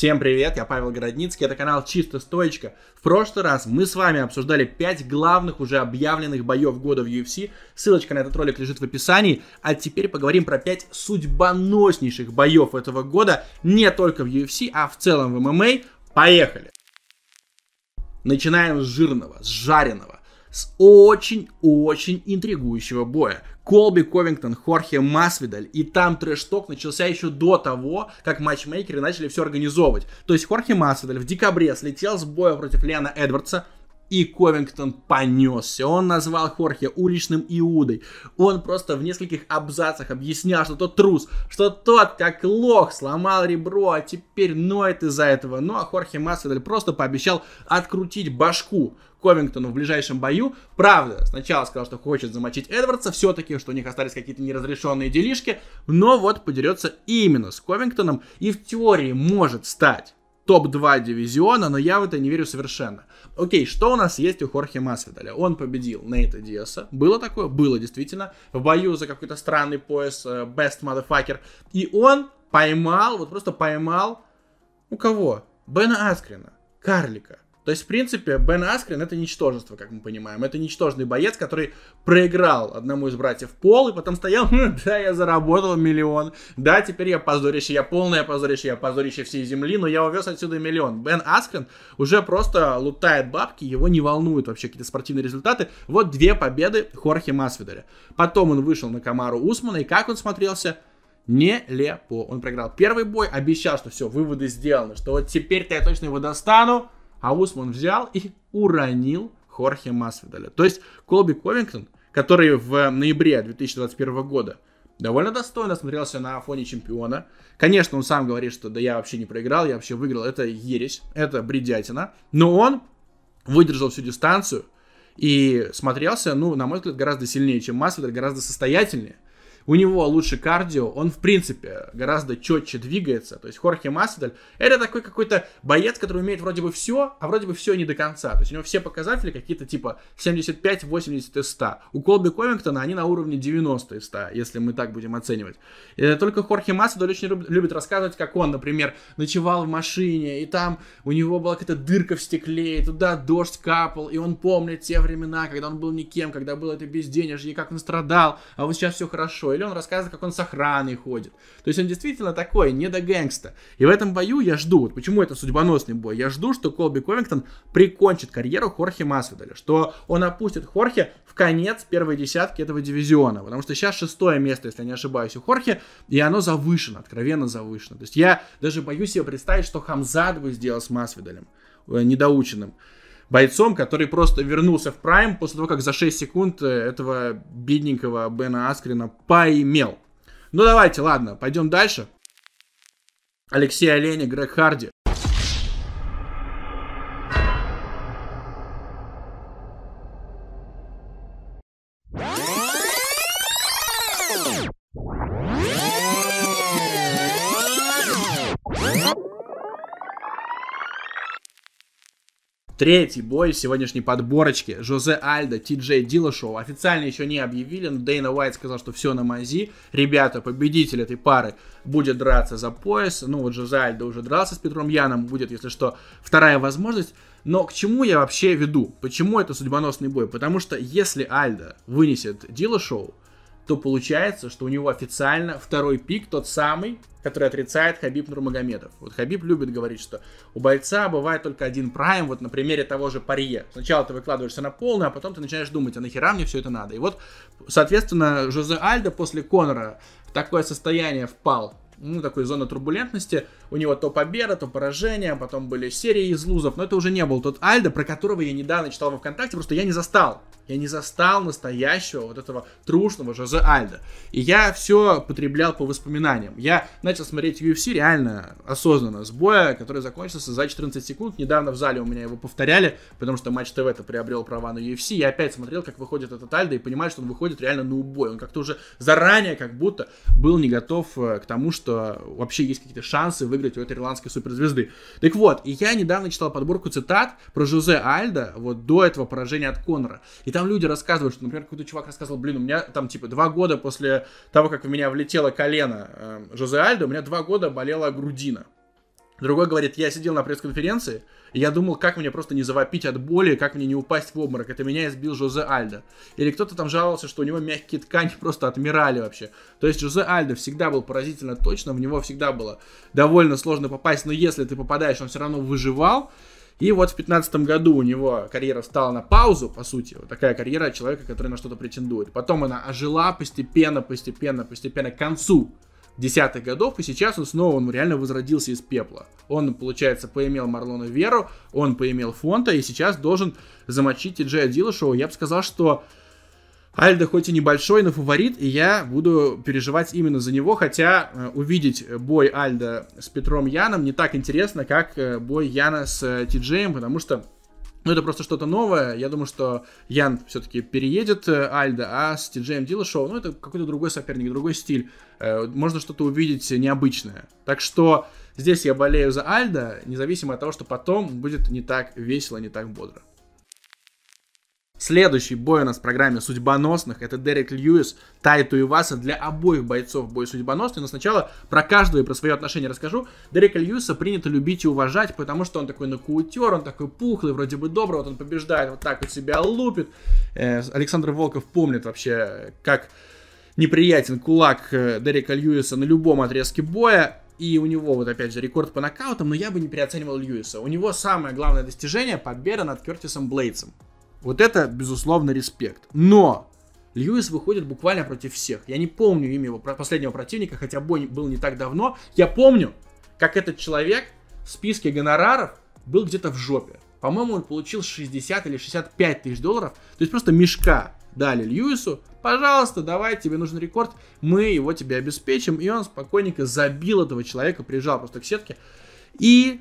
Всем привет, я Павел Городницкий, это канал Чисто Стоечка. В прошлый раз мы с вами обсуждали 5 главных уже объявленных боев года в UFC. Ссылочка на этот ролик лежит в описании. А теперь поговорим про 5 судьбоноснейших боев этого года не только в UFC, а в целом в ММА. Поехали! Начинаем с жирного, с жареного с очень-очень интригующего боя. Колби Ковингтон, Хорхе Масвидаль. И там трэш-ток начался еще до того, как матчмейкеры начали все организовывать. То есть Хорхе Масвидаль в декабре слетел с боя против Лена Эдвардса, и Ковингтон понесся. Он назвал Хорхе уличным Иудой. Он просто в нескольких абзацах объяснял, что тот трус, что тот, как лох, сломал ребро, а теперь ноет из-за этого. Ну а Хорхе Масвидаль просто пообещал открутить башку Ковингтону в ближайшем бою. Правда, сначала сказал, что хочет замочить Эдвардса, все-таки, что у них остались какие-то неразрешенные делишки, но вот подерется именно с Ковингтоном и в теории может стать топ-2 дивизиона, но я в это не верю совершенно. Окей, что у нас есть у Хорхе Масвидаля? Он победил Нейта Диаса. Было такое? Было, действительно. В бою за какой-то странный пояс э, Best Motherfucker. И он поймал, вот просто поймал у кого? Бена Аскрина, карлика. То есть, в принципе, Бен Аскрин это ничтожество, как мы понимаем. Это ничтожный боец, который проиграл одному из братьев Пол, и потом стоял, хм, да, я заработал миллион, да, теперь я позорище, я полное позорище, я позорище всей земли, но я увез отсюда миллион. Бен Аскрин уже просто лутает бабки, его не волнуют вообще какие-то спортивные результаты. Вот две победы Хорхе Масвидаля. Потом он вышел на Камару Усмана, и как он смотрелся? Нелепо. Он проиграл первый бой, обещал, что все, выводы сделаны, что вот теперь-то я точно его достану, а Усман взял и уронил Хорхе Масвидаля. То есть Колби Ковингтон, который в ноябре 2021 года довольно достойно смотрелся на фоне чемпиона. Конечно, он сам говорит, что да я вообще не проиграл, я вообще выиграл. Это ересь, это бредятина. Но он выдержал всю дистанцию и смотрелся, ну, на мой взгляд, гораздо сильнее, чем Масвидаль, гораздо состоятельнее у него лучше кардио, он, в принципе, гораздо четче двигается. То есть Хорхе Масвидаль это такой какой-то боец, который умеет вроде бы все, а вроде бы все не до конца. То есть у него все показатели какие-то типа 75-80 из 100. У Колби Ковингтона они на уровне 90 из 100, если мы так будем оценивать. И только Хорхе Масвидаль очень любит рассказывать, как он, например, ночевал в машине, и там у него была какая-то дырка в стекле, и туда дождь капал, и он помнит те времена, когда он был никем, когда было это безденежье, и как он страдал, а вот сейчас все хорошо или он рассказывает, как он с охраной ходит. То есть он действительно такой, не до гэнгста. И в этом бою я жду, вот почему это судьбоносный бой, я жду, что Колби Ковингтон прикончит карьеру Хорхе Масвидаля, что он опустит Хорхе в конец первой десятки этого дивизиона, потому что сейчас шестое место, если я не ошибаюсь, у Хорхе, и оно завышено, откровенно завышено. То есть я даже боюсь себе представить, что Хамзад бы сделал с Масвидалем, э, недоученным бойцом, который просто вернулся в прайм после того, как за 6 секунд э, этого бедненького Бена Аскрина поимел. Ну давайте, ладно, пойдем дальше. Алексей Олени, Грег Харди. Третий бой сегодняшней подборочки. Жозе Альдо, Ти Джей Дилашоу. Официально еще не объявили, но Дейна Уайт сказал, что все на мази. Ребята, победитель этой пары будет драться за пояс. Ну вот Жозе Альдо уже дрался с Петром Яном. Будет, если что, вторая возможность. Но к чему я вообще веду? Почему это судьбоносный бой? Потому что если Альдо вынесет Дилашоу, то получается, что у него официально второй пик, тот самый, который отрицает Хабиб Нурмагомедов. Вот Хабиб любит говорить, что у бойца бывает только один прайм, вот на примере того же Парье. Сначала ты выкладываешься на полный, а потом ты начинаешь думать, а нахера мне все это надо? И вот, соответственно, Жозе Альдо после Конора в такое состояние впал, ну, такой зона турбулентности. У него то победа, то поражение, потом были серии из лузов, но это уже не был тот Альдо, про которого я недавно читал во ВКонтакте, просто я не застал я не застал настоящего вот этого трушного Жозе Альда. И я все потреблял по воспоминаниям. Я начал смотреть UFC реально осознанно, с боя, который закончился за 14 секунд. Недавно в зале у меня его повторяли, потому что Матч ТВ это приобрел права на UFC. Я опять смотрел, как выходит этот Альда, и понимаю, что он выходит реально на убой. Он как-то уже заранее как будто был не готов э, к тому, что вообще есть какие-то шансы выиграть у этой ирландской суперзвезды. Так вот, и я недавно читал подборку цитат про Жозе Альда, вот до этого поражения от Конора. И там люди рассказывают, что, например, какой-то чувак рассказывал, блин, у меня там, типа, два года после того, как в меня влетело колено э, Жозе Альдо, у меня два года болела грудина. Другой говорит, я сидел на пресс-конференции, и я думал, как мне просто не завопить от боли, как мне не упасть в обморок. Это меня избил Жозе Альдо. Или кто-то там жаловался, что у него мягкие ткани просто отмирали вообще. То есть Жозе Альдо всегда был поразительно точно, в него всегда было довольно сложно попасть, но если ты попадаешь, он все равно выживал. И вот в 2015 году у него карьера встала на паузу, по сути. Вот такая карьера человека, который на что-то претендует. Потом она ожила постепенно, постепенно, постепенно к концу десятых годов, и сейчас он снова, он реально возродился из пепла. Он, получается, поимел Марлона Веру, он поимел Фонта, и сейчас должен замочить Ти-Джея Дилашоу. Я бы сказал, что Альда хоть и небольшой, но фаворит, и я буду переживать именно за него, хотя э, увидеть бой Альда с Петром Яном не так интересно, как э, бой Яна с э, Ти-Джеем, потому что ну, это просто что-то новое. Я думаю, что Ян все-таки переедет э, Альда, а с Ти-Джеем Дилашоу, ну, это какой-то другой соперник, другой стиль. Э, можно что-то увидеть необычное. Так что здесь я болею за Альда, независимо от того, что потом будет не так весело, не так бодро. Следующий бой у нас в программе судьбоносных. Это Дерек Льюис, Тайту Иваса. Для обоих бойцов бой судьбоносный. Но сначала про каждого и про свое отношение расскажу. Дерека Льюиса принято любить и уважать, потому что он такой нокаутер, он такой пухлый, вроде бы добрый. Вот он побеждает, вот так вот себя лупит. Э, Александр Волков помнит вообще, как неприятен кулак э, Дерека Льюиса на любом отрезке боя. И у него вот опять же рекорд по нокаутам, но я бы не переоценивал Льюиса. У него самое главное достижение победа над Кертисом Блейдсом. Вот это, безусловно, респект. Но Льюис выходит буквально против всех. Я не помню имя его последнего противника, хотя бой был не так давно. Я помню, как этот человек в списке гонораров был где-то в жопе. По-моему, он получил 60 или 65 тысяч долларов. То есть просто мешка дали Льюису. Пожалуйста, давай, тебе нужен рекорд, мы его тебе обеспечим. И он спокойненько забил этого человека, приезжал просто к сетке и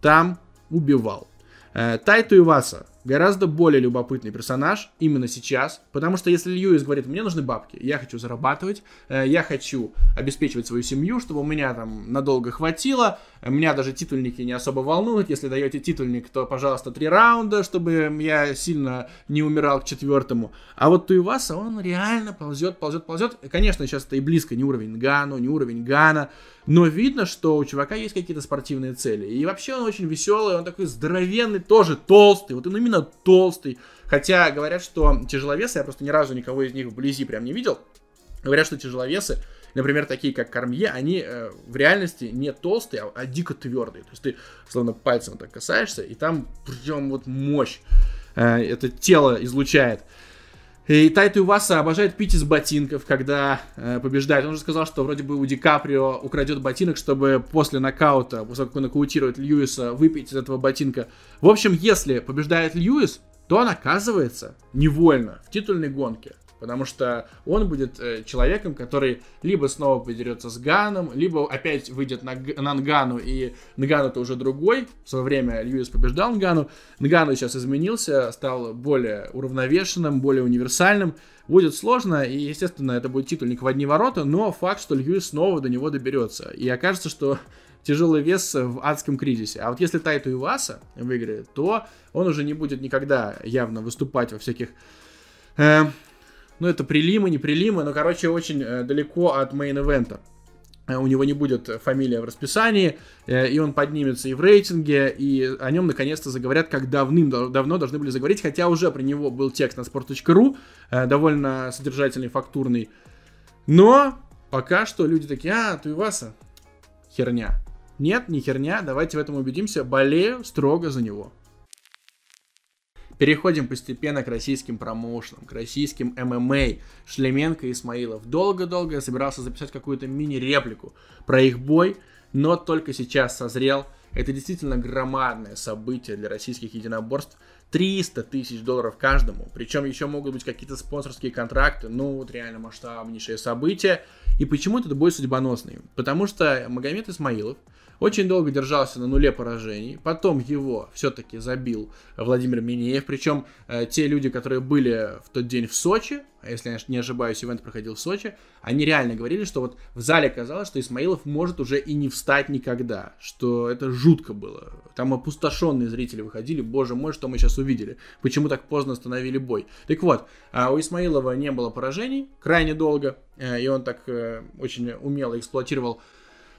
там убивал. Э, Тайту Иваса гораздо более любопытный персонаж именно сейчас, потому что если Льюис говорит, мне нужны бабки, я хочу зарабатывать, э, я хочу обеспечивать свою семью, чтобы у меня там надолго хватило, меня даже титульники не особо волнуют, если даете титульник, то, пожалуйста, три раунда, чтобы я сильно не умирал к четвертому. А вот Туиваса, он реально ползет, ползет, ползет. Конечно, сейчас это и близко не уровень Гану, не уровень Гана, но видно, что у чувака есть какие-то спортивные цели. И вообще он очень веселый, он такой здоровенный, тоже толстый, вот он именно толстый. Хотя говорят, что тяжеловесы, я просто ни разу никого из них вблизи прям не видел, говорят, что тяжеловесы, например, такие как Кормье, они э, в реальности не толстые, а, а дико твердые. То есть ты словно пальцем так касаешься, и там прям вот мощь э, это тело излучает. И Тайту Иваса обожает пить из ботинков, когда э, побеждает. Он уже сказал, что вроде бы у Ди Каприо украдет ботинок, чтобы после нокаута, после того, как он нокаутирует Льюиса, выпить из этого ботинка. В общем, если побеждает Льюис, то он оказывается невольно в титульной гонке. Потому что он будет э, человеком, который либо снова подерется с Ганом, либо опять выйдет на, на Нгану, и Нгану-то уже другой. В свое время Льюис побеждал Нгану. Нгану сейчас изменился, стал более уравновешенным, более универсальным. Будет сложно, и, естественно, это будет титульник в одни ворота, но факт, что Льюис снова до него доберется. И окажется, что тяжелый вес в адском кризисе. А вот если Тайту Иваса выиграет, то он уже не будет никогда явно выступать во всяких э, ну, это прилимы, не прилимы, но, короче, очень э, далеко от мейн-эвента. Э, у него не будет фамилия в расписании, э, и он поднимется и в рейтинге, и о нем наконец-то заговорят, как давным-давно должны были заговорить, хотя уже про него был текст на sport.ru, довольно содержательный, фактурный. Но пока что люди такие, а, Туиваса, херня. Нет, не херня, давайте в этом убедимся, болею строго за него. Переходим постепенно к российским промоушенам, к российским ММА. Шлеменко и Исмаилов. Долго-долго я собирался записать какую-то мини-реплику про их бой, но только сейчас созрел. Это действительно громадное событие для российских единоборств. 300 тысяч долларов каждому. Причем еще могут быть какие-то спонсорские контракты. Ну, вот реально масштабнейшее событие. И почему этот бой судьбоносный? Потому что Магомед Исмаилов – очень долго держался на нуле поражений. Потом его все-таки забил Владимир Минеев. Причем э, те люди, которые были в тот день в Сочи, если я не ошибаюсь, ивент проходил в Сочи, они реально говорили, что вот в зале казалось, что Исмаилов может уже и не встать никогда. Что это жутко было. Там опустошенные зрители выходили. Боже мой, что мы сейчас увидели. Почему так поздно остановили бой? Так вот, а у Исмаилова не было поражений крайне долго. Э, и он так э, очень умело эксплуатировал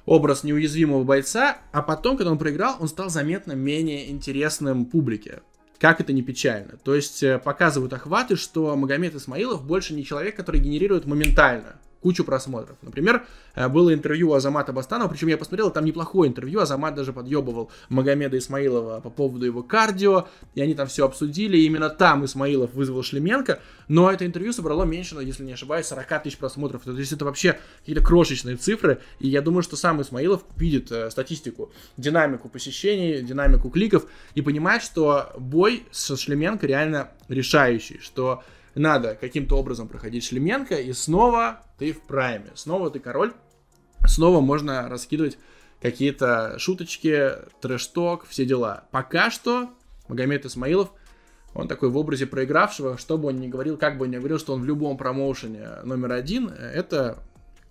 образ неуязвимого бойца, а потом, когда он проиграл, он стал заметно менее интересным публике. Как это не печально. То есть э, показывают охваты, что Магомед Исмаилов больше не человек, который генерирует моментально кучу просмотров. Например, э, было интервью Азамата Бастанова, причем я посмотрел, там неплохое интервью, Азамат даже подъебывал Магомеда Исмаилова по поводу его кардио, и они там все обсудили, и именно там Исмаилов вызвал Шлеменко, но это интервью собрало меньше, если не ошибаюсь, 40 тысяч просмотров, то есть это вообще какие-то крошечные цифры, и я думаю, что сам Исмаилов видит э, статистику, динамику посещений, динамику кликов, и понимает, что бой со Шлеменко реально решающий, что надо каким-то образом проходить Шлеменко, и снова ты в прайме, снова ты король, снова можно раскидывать какие-то шуточки, трэш-ток, все дела. Пока что Магомед Исмаилов, он такой в образе проигравшего, что бы он ни говорил, как бы он ни говорил, что он в любом промоушене номер один, это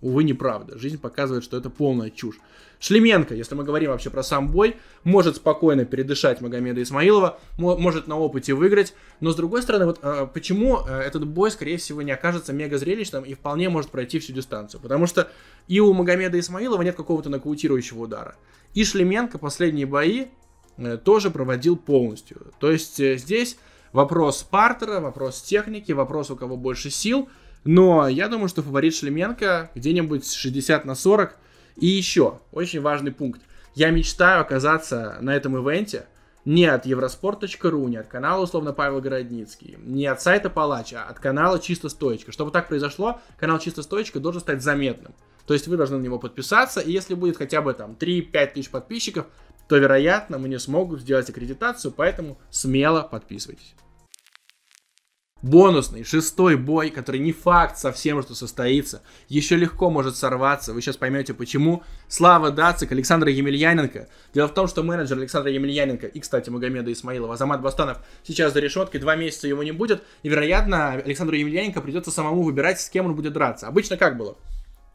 Увы, неправда. Жизнь показывает, что это полная чушь. Шлеменко, если мы говорим вообще про сам бой, может спокойно передышать Магомеда Исмаилова, может на опыте выиграть, но с другой стороны, вот э, почему э, этот бой, скорее всего, не окажется мега зрелищным и вполне может пройти всю дистанцию, потому что и у Магомеда Исмаилова нет какого-то нокаутирующего удара, и Шлеменко последние бои э, тоже проводил полностью, то есть э, здесь вопрос партера, вопрос техники, вопрос у кого больше сил – но я думаю, что фаворит Шлеменко где-нибудь 60 на 40. И еще, очень важный пункт. Я мечтаю оказаться на этом ивенте не от евроспорт.ру, не от канала, условно, Павел Городницкий, не от сайта Палач, а от канала Чисто Стоечка. Чтобы так произошло, канал Чисто Стоечка должен стать заметным. То есть вы должны на него подписаться, и если будет хотя бы там 3-5 тысяч подписчиков, то, вероятно, мне смогут сделать аккредитацию, поэтому смело подписывайтесь. Бонусный, шестой бой, который не факт совсем, что состоится. Еще легко может сорваться. Вы сейчас поймете почему. Слава Дацик, Александр Емельяненко. Дело в том, что менеджер Александра Емельяненко и, кстати, Магомеда Исмаилова, Азамат Бастанов, сейчас за решеткой. Два месяца его не будет. И, вероятно, Александру Емельяненко придется самому выбирать, с кем он будет драться. Обычно как было?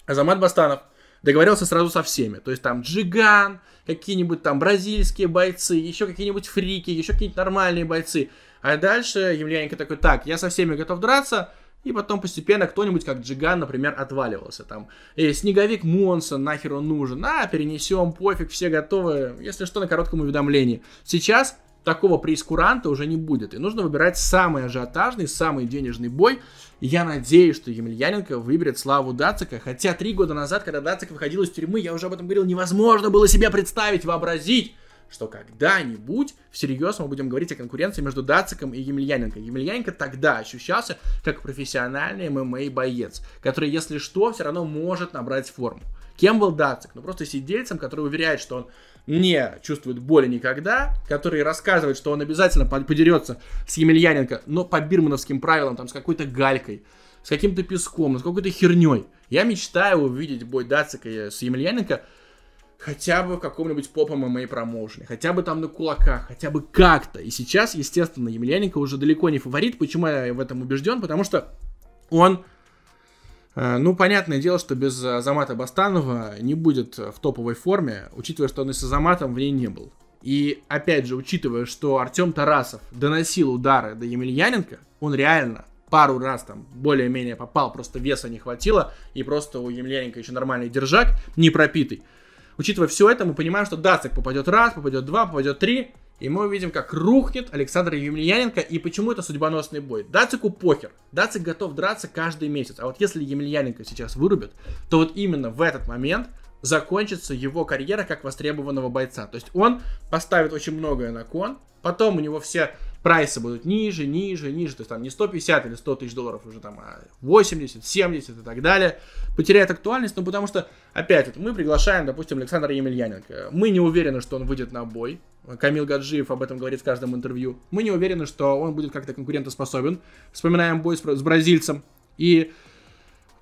Азамат Бастанов договорился сразу со всеми. То есть там Джиган, какие-нибудь там бразильские бойцы, еще какие-нибудь фрики, еще какие-нибудь нормальные бойцы. А дальше Емельяненко такой, так, я со всеми готов драться, и потом постепенно кто-нибудь, как Джиган, например, отваливался. Там, э, снеговик Монсон, нахер он нужен? А, перенесем, пофиг, все готовы. Если что, на коротком уведомлении. Сейчас такого прескуранта уже не будет. И нужно выбирать самый ажиотажный, самый денежный бой. И я надеюсь, что Емельяненко выберет Славу Дацика. Хотя три года назад, когда Дацик выходил из тюрьмы, я уже об этом говорил, невозможно было себе представить, вообразить, что когда-нибудь всерьез мы будем говорить о конкуренции между Дациком и Емельяненко. Емельяненко тогда ощущался как профессиональный ММА-боец, который, если что, все равно может набрать форму. Кем был Дацик? Ну, просто сидельцем, который уверяет, что он не чувствует боли никогда, который рассказывает, что он обязательно подерется с Емельяненко, но по бирмановским правилам, там, с какой-то галькой, с каким-то песком, с какой-то херней. Я мечтаю увидеть бой Дацика с Емельяненко хотя бы в каком-нибудь попом ММА промоушене, хотя бы там на кулаках, хотя бы как-то. И сейчас, естественно, Емельяненко уже далеко не фаворит. Почему я в этом убежден? Потому что он, э, ну, понятное дело, что без Азамата Бастанова не будет в топовой форме, учитывая, что он и с Азаматом в ней не был. И, опять же, учитывая, что Артем Тарасов доносил удары до Емельяненко, он реально пару раз там более-менее попал, просто веса не хватило, и просто у Емельяненко еще нормальный держак, не пропитый. Учитывая все это, мы понимаем, что Дацик попадет раз, попадет два, попадет три, и мы увидим, как рухнет Александр Емельяненко, и почему это судьбоносный бой. Дацику похер. Дацик готов драться каждый месяц. А вот если Емельяненко сейчас вырубит, то вот именно в этот момент закончится его карьера как востребованного бойца. То есть он поставит очень многое на кон, потом у него все прайсы будут ниже, ниже, ниже, то есть там не 150 или 100 тысяч долларов уже там, а 80, 70 и так далее, потеряет актуальность, ну потому что, опять, вот мы приглашаем, допустим, Александра Емельяненко, мы не уверены, что он выйдет на бой, Камил Гаджиев об этом говорит в каждом интервью, мы не уверены, что он будет как-то конкурентоспособен, вспоминаем бой с, с бразильцем, и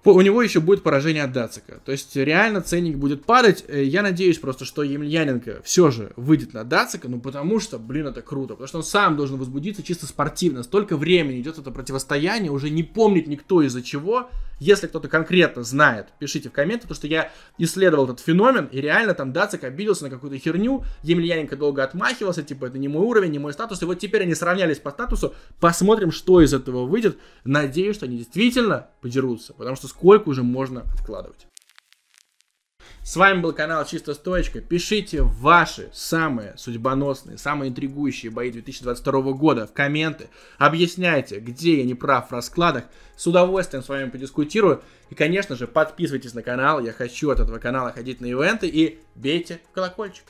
у него еще будет поражение от Дацика. То есть реально ценник будет падать. Э, я надеюсь просто, что Емельяненко все же выйдет на Дацика, ну потому что, блин, это круто. Потому что он сам должен возбудиться чисто спортивно. Столько времени идет это противостояние, уже не помнит никто из-за чего. Если кто-то конкретно знает, пишите в комменты, потому что я исследовал этот феномен, и реально там Дацик обиделся на какую-то херню, Емельяненко долго отмахивался, типа, это не мой уровень, не мой статус, и вот теперь они сравнялись по статусу, посмотрим, что из этого выйдет. Надеюсь, что они действительно подерутся, потому что сколько уже можно откладывать. С вами был канал Чисто Стоечка. Пишите ваши самые судьбоносные, самые интригующие бои 2022 года в комменты. Объясняйте, где я не прав в раскладах. С удовольствием с вами подискутирую. И, конечно же, подписывайтесь на канал. Я хочу от этого канала ходить на ивенты. И бейте в колокольчик.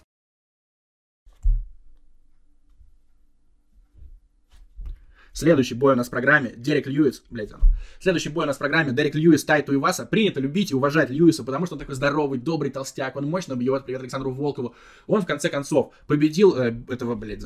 Следующий бой у нас в программе Дерек Льюис, блядь, оно. Следующий бой у нас в программе Дерек Льюис, Тайту Иваса. Принято любить и уважать Льюиса, потому что он такой здоровый, добрый толстяк, он мощно бьет, привет Александру Волкову. Он, в конце концов, победил э, этого, блядь,